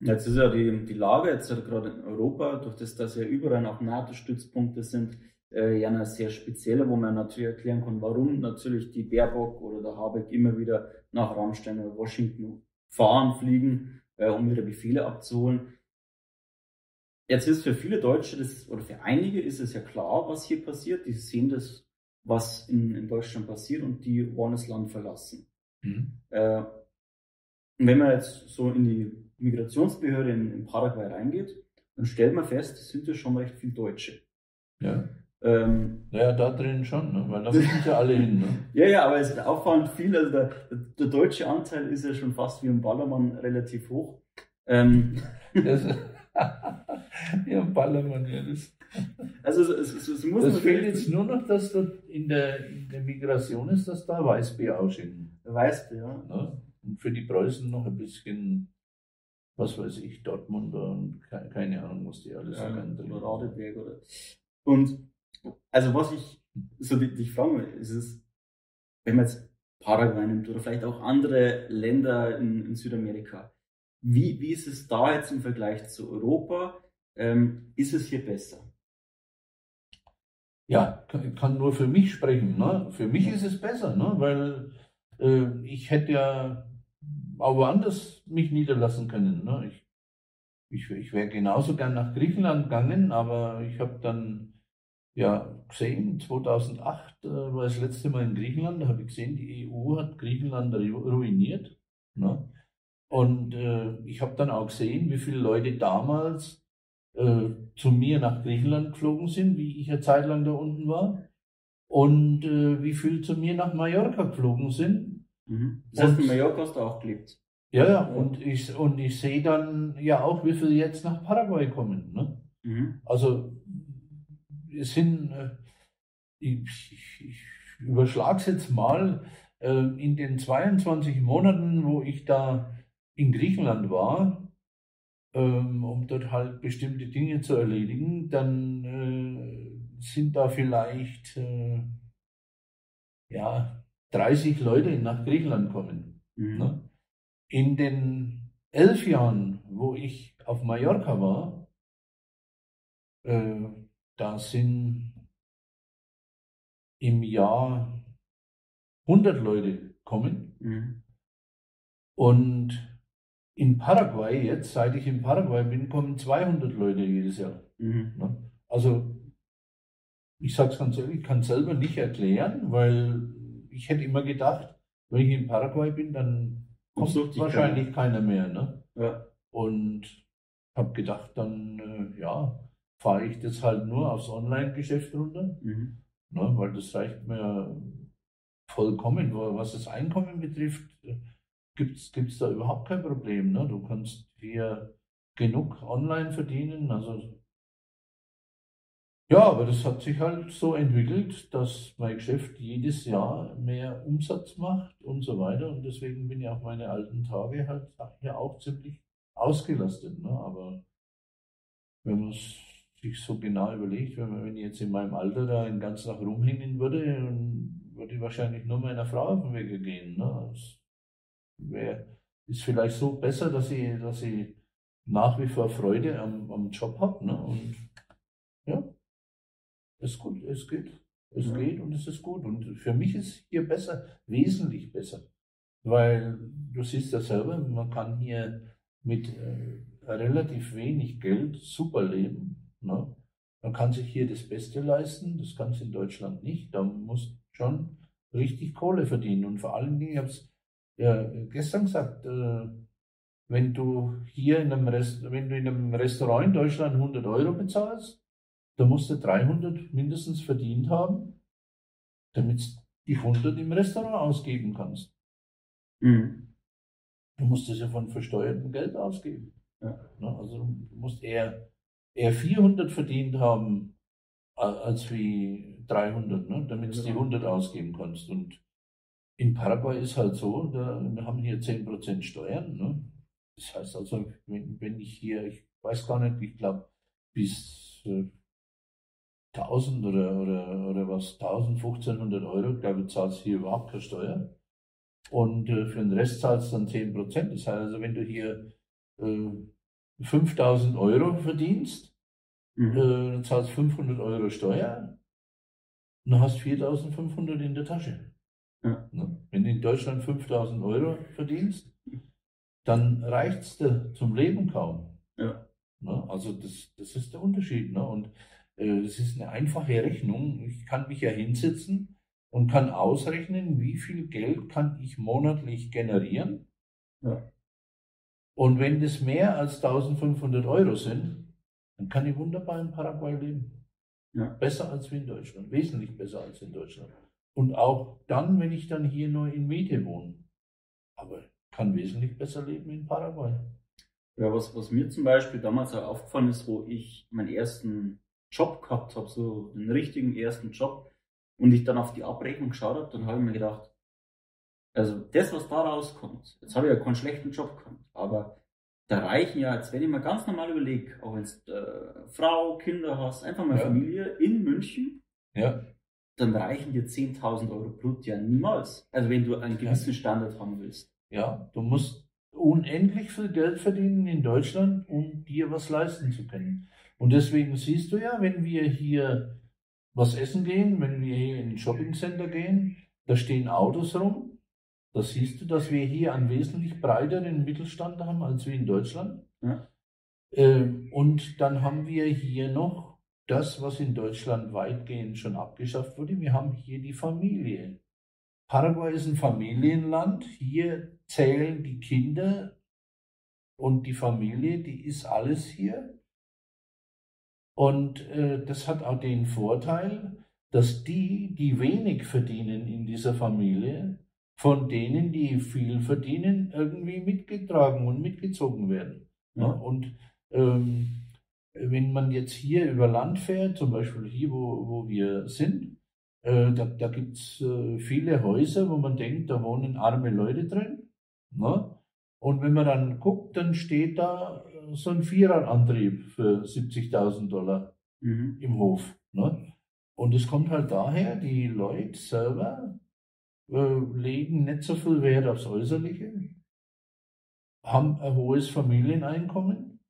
Jetzt ist ja die, die Lage, jetzt halt gerade in Europa, durch das, dass ja überall auch NATO-Stützpunkte sind, äh, ja eine sehr spezielle, wo man natürlich erklären kann, warum natürlich die Baerbock oder der Habeck immer wieder nach Rammstein oder Washington fahren, fliegen, äh, um ihre Befehle abzuholen. Jetzt ist für viele Deutsche das, oder für einige ist es ja klar, was hier passiert. Die sehen das, was in, in Deutschland passiert und die wollen das Land verlassen. Mhm. Äh, wenn man jetzt so in die Migrationsbehörde in, in Paraguay reingeht, dann stellt man fest, es sind ja schon recht viele Deutsche. Ja. Ähm, naja, da drin schon, ne? weil da sind ja alle hin. Ne? ja, ja, aber es ist auffallend viel. Also der, der, deutsche Anteil ist ja schon fast wie im Ballermann relativ hoch. Ähm, das, ja, Ballermann, ja. Das, also es, es, es muss das fehlt jetzt nur noch, dass da in der, in der Migration ist, dass da Weißbier ausschicken. Weißbier, ja. Ne? Und für die Preußen noch ein bisschen was weiß ich, Dortmund und keine Ahnung, was die alles ja, Oder Radeberg oder. Und also was ich so dich fragen will, ist es, wenn man jetzt Paraguay nimmt oder vielleicht auch andere Länder in, in Südamerika, wie, wie ist es da jetzt im Vergleich zu Europa? Ähm, ist es hier besser? Ja, kann, kann nur für mich sprechen. Ne? Für mich ist es besser, ne? weil äh, ich hätte ja auch woanders mich niederlassen können. Ne? Ich, ich, ich wäre genauso gern nach Griechenland gegangen, aber ich habe dann ja gesehen, 2008 äh, war das letzte Mal in Griechenland, da habe ich gesehen, die EU hat Griechenland ruiniert. Ne? Und äh, ich habe dann auch gesehen, wie viele Leute damals äh, zu mir nach Griechenland geflogen sind, wie ich eine Zeit lang da unten war. Und äh, wie viele zu mir nach Mallorca geflogen sind, Mhm. Das heißt, in Mallorca hast du auch gelebt. Ja, ja, und ich, und ich sehe dann ja auch, wie viele jetzt nach Paraguay kommen. Ne? Mhm. Also es sind, äh, ich, ich, ich überschlage es jetzt mal, äh, in den 22 Monaten, wo ich da in Griechenland war, ähm, um dort halt bestimmte Dinge zu erledigen, dann äh, sind da vielleicht ja 30 Leute nach Griechenland kommen. Mhm. Ne? In den elf Jahren, wo ich auf Mallorca war, äh, da sind im Jahr 100 Leute kommen. Mhm. Und in Paraguay, jetzt, seit ich in Paraguay bin, kommen 200 Leute jedes Jahr. Mhm. Ne? Also, ich sage es ganz ehrlich, ich kann es selber nicht erklären, weil ich hätte immer gedacht, wenn ich in Paraguay bin, dann kommt wahrscheinlich keiner mehr. Ne? Ja. Und habe gedacht, dann äh, ja, fahre ich das halt nur aufs Online-Geschäft runter, mhm. ne, weil das reicht mir vollkommen. Was das Einkommen betrifft, gibt es da überhaupt kein Problem. Ne? Du kannst hier genug online verdienen. Also ja, aber das hat sich halt so entwickelt, dass mein Geschäft jedes Jahr mehr Umsatz macht und so weiter. Und deswegen bin ich auch meine alten Tage halt hier auch ziemlich ausgelastet. Ne? Aber wenn man sich so genau überlegt, wenn, man, wenn ich jetzt in meinem Alter da den ganzen Tag rumhängen würde, dann würde ich wahrscheinlich nur meiner Frau auf den Weg gehen. Ne? Das wär, ist vielleicht so besser, dass ich, dass ich nach wie vor Freude am, am Job habe. Ne? Es, gut, es geht. Es ja. geht und es ist gut. Und für mich ist hier besser, wesentlich besser. Weil du siehst ja selber, man kann hier mit äh, relativ wenig Geld super leben. Ne? Man kann sich hier das Beste leisten, das kann es in Deutschland nicht. Da muss schon richtig Kohle verdienen. Und vor allen Dingen, ich habe es ja gestern gesagt, äh, wenn du hier in einem, Rest, wenn du in einem Restaurant in Deutschland 100 Euro bezahlst, da musst du 300 mindestens verdient haben, damit du die 100 im Restaurant ausgeben kannst. Mhm. Du musst es ja von versteuertem Geld ausgeben. Ja. Also du musst eher, eher 400 verdient haben als wie 300, ne? damit du die 100 ausgeben kannst. Und in Paraguay ist halt so, da, wir haben hier 10% Steuern. Ne? Das heißt also, wenn, wenn ich hier, ich weiß gar nicht, ich glaube, bis äh, 1000 oder, oder, oder was, 1000, 1500 Euro, glaube ich, zahlst du hier überhaupt keine Steuer. Und äh, für den Rest zahlst du dann 10 Prozent. Das heißt also, wenn du hier äh, 5000 Euro verdienst, Mhm. äh, dann zahlst 500 Euro Steuer und hast 4500 in der Tasche. Ja. Ne? Wenn du in Deutschland 5000 Euro verdienst, dann reicht es dir zum Leben kaum. Ja. Ne? Also das, das ist der Unterschied. Ne? Und es ist eine einfache Rechnung. Ich kann mich ja hinsetzen und kann ausrechnen, wie viel Geld kann ich monatlich generieren. Ja. Und wenn das mehr als 1500 Euro sind, dann kann ich wunderbar in Paraguay leben. Ja. Besser als in Deutschland, wesentlich besser als in Deutschland. Und auch dann, wenn ich dann hier nur in Miete wohne. Aber kann wesentlich besser leben in Paraguay. Ja, was, was mir zum Beispiel damals auch aufgefallen ist, wo ich meinen ersten Job gehabt habe, so den richtigen ersten Job, und ich dann auf die Abrechnung geschaut habe, dann habe ich mir gedacht, also das, was da rauskommt, jetzt habe ich ja keinen schlechten Job gehabt, aber da reichen ja, jetzt wenn ich mir ganz normal überlege, auch wenn du äh, Frau, Kinder hast, einfach mal Ja. Familie in München, Ja, dann reichen dir 10.000 Euro brutto ja niemals. Also wenn du einen gewissen Standard haben willst. ja, du musst unendlich viel Geld verdienen in Deutschland, um dir was leisten zu können. Und deswegen siehst du ja, wenn wir hier was essen gehen, wenn wir hier in ein Shoppingcenter gehen, da stehen Autos rum. Da siehst du, dass wir hier einen wesentlich breiteren Mittelstand haben als wir in Deutschland. Ja. Ähm, Und dann haben wir hier noch das, was in Deutschland weitgehend schon abgeschafft wurde. Wir haben hier die Familie. Paraguay ist ein Familienland. Hier zählen die Kinder und die Familie, die ist alles hier. Und äh, das hat auch den Vorteil, dass die, die wenig verdienen in dieser Familie, von denen, die viel verdienen, irgendwie mitgetragen und mitgezogen werden. Ja. Und ähm, wenn man jetzt hier über Land fährt, zum Beispiel hier, wo, wo wir sind, äh, da, da gibt es äh, viele Häuser, wo man denkt, da wohnen arme Leute drin. Ne? Und wenn man dann guckt, dann steht da äh, so ein Viererantrieb für 70.000 Dollar Mhm. im Hof. Ne? Und es kommt halt daher, die Leute selber äh, legen nicht so viel Wert aufs Äußerliche, haben ein hohes Familieneinkommen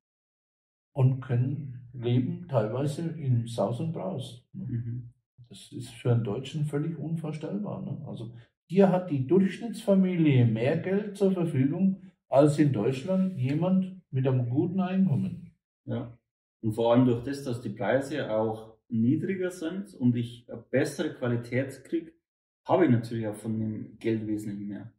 und können leben teilweise in Saus und Braus. Ne? Mhm. Das ist für einen Deutschen völlig unvorstellbar. Ne? Also hier hat die Durchschnittsfamilie mehr Geld zur Verfügung als in Deutschland jemand mit einem guten Einkommen. Ja. Und vor allem durch das, dass die Preise auch niedriger sind und ich eine bessere Qualität kriege, habe ich natürlich auch von dem Geld wesentlich mehr.